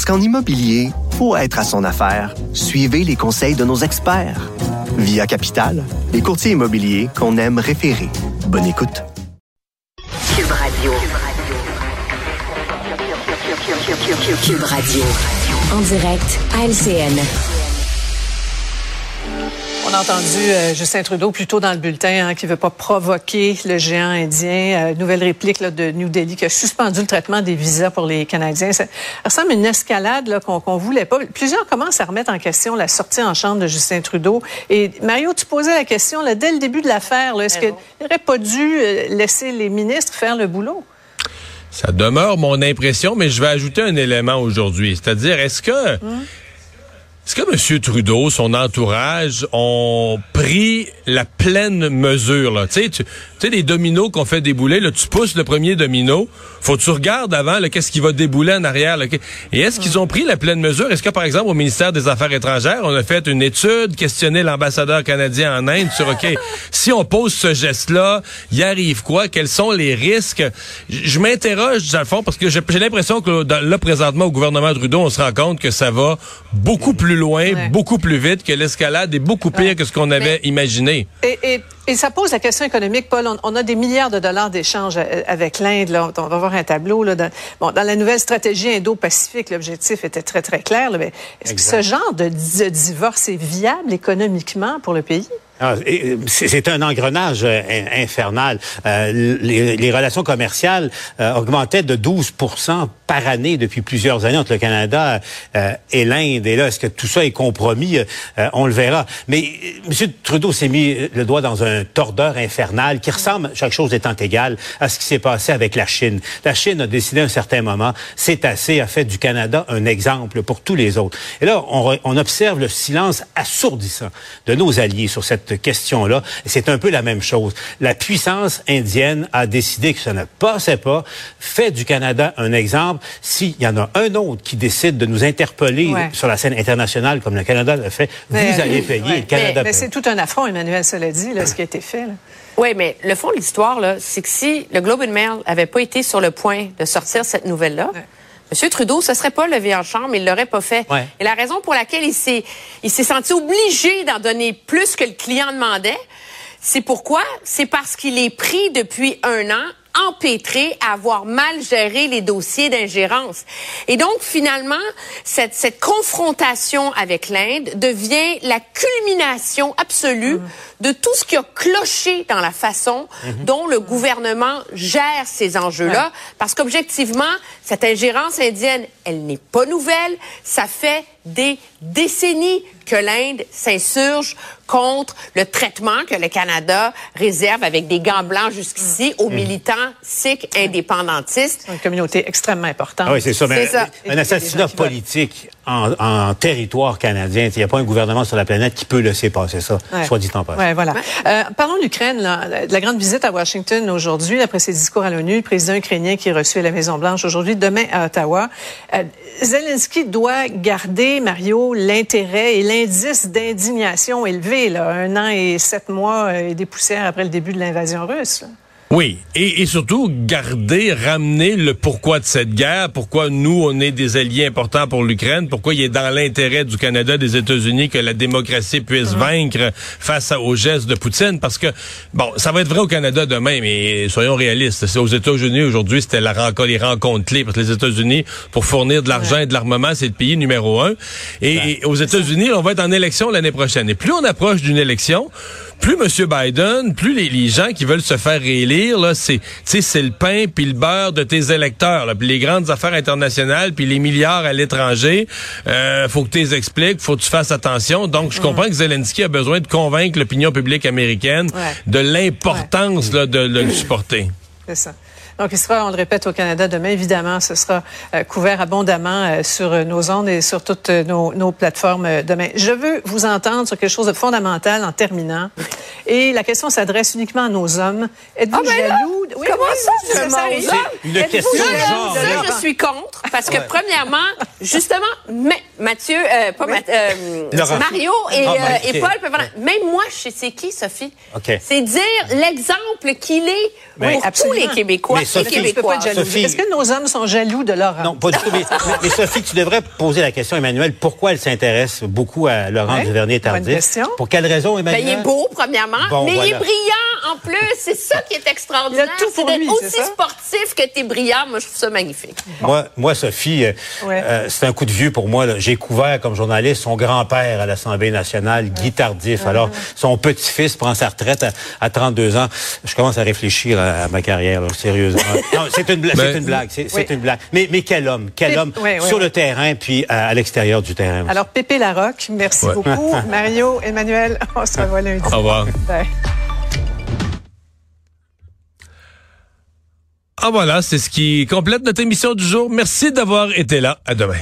Parce qu'en immobilier, pour être à son affaire, suivez les conseils de nos experts. Via Capital, les courtiers immobiliers qu'on aime référer. Bonne écoute. Cube Radio. Cube Radio. En direct à LCN. On a entendu euh, Justin Trudeau plus tôt dans le bulletin hein, qui veut pas provoquer le géant indien. Euh, nouvelle réplique là, de New Delhi qui a suspendu le traitement des visas pour les Canadiens. Ça ressemble à une escalade là, qu'on qu'on voulait pas. Plusieurs commencent à remettre en question la sortie en chambre de Justin Trudeau. Et Mario, tu posais la question là, dès le début de l'affaire, est-ce qu'il n'aurait pas dû euh, laisser les ministres faire le boulot? Ça demeure mon impression, mais je vais ajouter un élément aujourd'hui. C'est-à-dire, est-ce que... Hum. Est-ce que M. Trudeau, son entourage, ont pris la pleine mesure? Là? Tu sais, tu sais, des dominos qu'on fait débouler, là, tu pousses le premier domino, faut que tu regardes avant qu'est-ce qui va débouler en arrière. Là. Et est-ce qu'ils ont pris la pleine mesure? Est-ce que, par exemple, au ministère des Affaires étrangères, on a fait une étude, questionné l'ambassadeur canadien en Inde sur, OK, si on pose ce geste-là, y arrive quoi? Quels sont les risques? Je m'interroge, dans le fond, parce que j'ai l'impression que là, présentement, au gouvernement Trudeau, on se rend compte que ça va beaucoup plus loin, beaucoup plus vite, que l'escalade est beaucoup pire que ce qu'on avait imaginé. Et, et, et, ça pose la question économique, Paul. On, on a des milliards de dollars d'échanges avec l'Inde. On va voir un tableau. Là, dans, bon, dans la nouvelle stratégie Indo-Pacifique, l'objectif était très, très clair. Là, mais est-ce que ce genre de, de divorce est viable économiquement pour le pays? Ah, c'est un engrenage euh, infernal. Euh, les, relations commerciales euh, augmentaient de 12% par année depuis plusieurs années entre le Canada et l'Inde. Et là, est-ce que tout ça est compromis? On le verra. Mais M. Trudeau s'est mis le doigt dans un tordeur infernal qui ressemble, chaque chose étant égale, à ce qui s'est passé avec la Chine. La Chine a décidé à un certain moment, c'est assez, a fait du Canada un exemple pour tous les autres. Et là, on observe le silence assourdissant de nos alliés sur cette question-là. C'est un peu la même chose. La puissance indienne a décidé que ça ne passait pas, fait du Canada un exemple. S'il y en a un autre qui décide de nous interpeller Ouais. sur la scène internationale comme le Canada l'a fait, Mais, vous allez payer. ouais. Le Canada Mais, c'est tout un affront, Emmanuel, cela dit, là, ce qui a été fait. Là. Oui, mais le fond de l'histoire, c'est que si le Globe and Mail avait pas été sur le point de sortir cette nouvelle-là, Ouais. M. Trudeau se serait pas levé en chambre, il l'aurait pas fait. Ouais. Et la raison pour laquelle il s'est, il s'est senti obligé d'en donner plus que le client demandait, c'est pourquoi? C'est parce qu'il est pris depuis un an empêtré à avoir mal géré les dossiers d'ingérence. Et donc, finalement, cette, cette confrontation avec l'Inde devient la culmination absolue de tout ce qui a cloché dans la façon dont le gouvernement gère ces enjeux-là. Parce qu'objectivement, cette ingérence indienne, elle n'est pas nouvelle. Ça fait des décennies que l'Inde s'insurge contre le traitement que le Canada réserve avec des gants blancs jusqu'ici aux militants sikhs indépendantistes. Une communauté extrêmement importante. Ah oui, c'est ça. mais ça. Un assassinat politique en, en territoire canadien. Il n'y a pas un gouvernement sur la planète qui peut laisser passer ça, Ouais. soit dit en passant. Ouais, voilà. Euh, parlons de l'Ukraine, la grande visite à Washington aujourd'hui, après ses discours à l'ONU, le président ukrainien qui est reçu à la Maison-Blanche aujourd'hui, demain à Ottawa. Euh, Zelensky doit garder, Mario, l'intérêt et l'indice d'indignation élevé, là, un an et sept mois euh, et des poussières après le début de l'invasion russe. Oui, et, et surtout garder, ramener le pourquoi de cette guerre, pourquoi nous, on est des alliés importants pour l'Ukraine, pourquoi il est dans l'intérêt du Canada, des États-Unis que la démocratie puisse vaincre face aux gestes de Poutine, parce que, bon, ça va être vrai au Canada demain, mais soyons réalistes, c'est aux États-Unis aujourd'hui, c'était la rencontre, les rencontres clés, parce que les États-Unis, pour fournir de l'argent et de l'armement, c'est le pays numéro un. Et, et aux États-Unis, on va être en élection l'année prochaine. Et plus on approche d'une élection, plus M. Biden, plus les, les gens qui veulent se faire réélire, là, c'est, c'est le pain puis le beurre de tes électeurs, là, puis les grandes affaires internationales, puis les milliards à l'étranger, euh, faut que tu les expliques, faut que tu fasses attention. Donc, je comprends que Zelensky a besoin de convaincre l'opinion publique américaine Ouais. de l'importance de, de le supporter. C'est ça. Donc, il sera, on le répète, au Canada demain. Évidemment, ce sera euh, couvert abondamment euh, sur euh, nos ondes et sur toutes nos, nos plateformes demain. Je veux vous entendre sur quelque chose de fondamental en terminant. Et la question s'adresse uniquement à nos hommes. Êtes-vous Ah, ben jaloux? de- Oui, comment oui, ça, arrive. aux hommes? Une question genre, de Ça, je suis contre parce que Ouais. premièrement, justement, mais Mathieu, euh, pas Oui. Math- euh. Mario et, Ah, euh, et. Paul peuvent. Même moi, je sais c'est qui, Sophie. Ok. C'est dire l'exemple qu'il est Mais- pour tous Absolument. les Québécois et Sophie. Sophie. Est-ce que nos hommes sont jaloux de Laurent? Non, pas du tout. Mais, mais- mais Sophie, tu devrais poser la question, Emmanuel, pourquoi elle s'intéresse beaucoup à Laurent Ouais, Duvernay-Tardif? bonne question. Pour quelle raison, Ben, Emmanuel? il est beau, premièrement, Bon, mais il est brillant en plus. C'est ça qui est extraordinaire. Il a tout pour C'est d'être aussi ça? sportif que t'es brillant. Moi, je trouve ça magnifique. Moi, moi, Sophie, euh, Ouais. euh, c'est un coup de vieux pour moi. J'ai couvert comme journaliste son grand-père à l'Assemblée nationale, Guy Tardif. Alors, son petit-fils prend sa retraite à, à 32 ans. Je commence à réfléchir à, à ma carrière, là, sérieusement. c'est une, bla- Ben- c'est une blague. C'est Oui. une blague. Mais, mais quel homme, quel homme sur le terrain puis à, à l'extérieur du terrain. aussi. Alors, Pépé Larocque, merci Ouais. beaucoup. Mario, Emmanuel, on se revoit lundi. Au revoir. Ah voilà, c'est ce qui complète notre émission du jour. Merci d'avoir été là. À demain.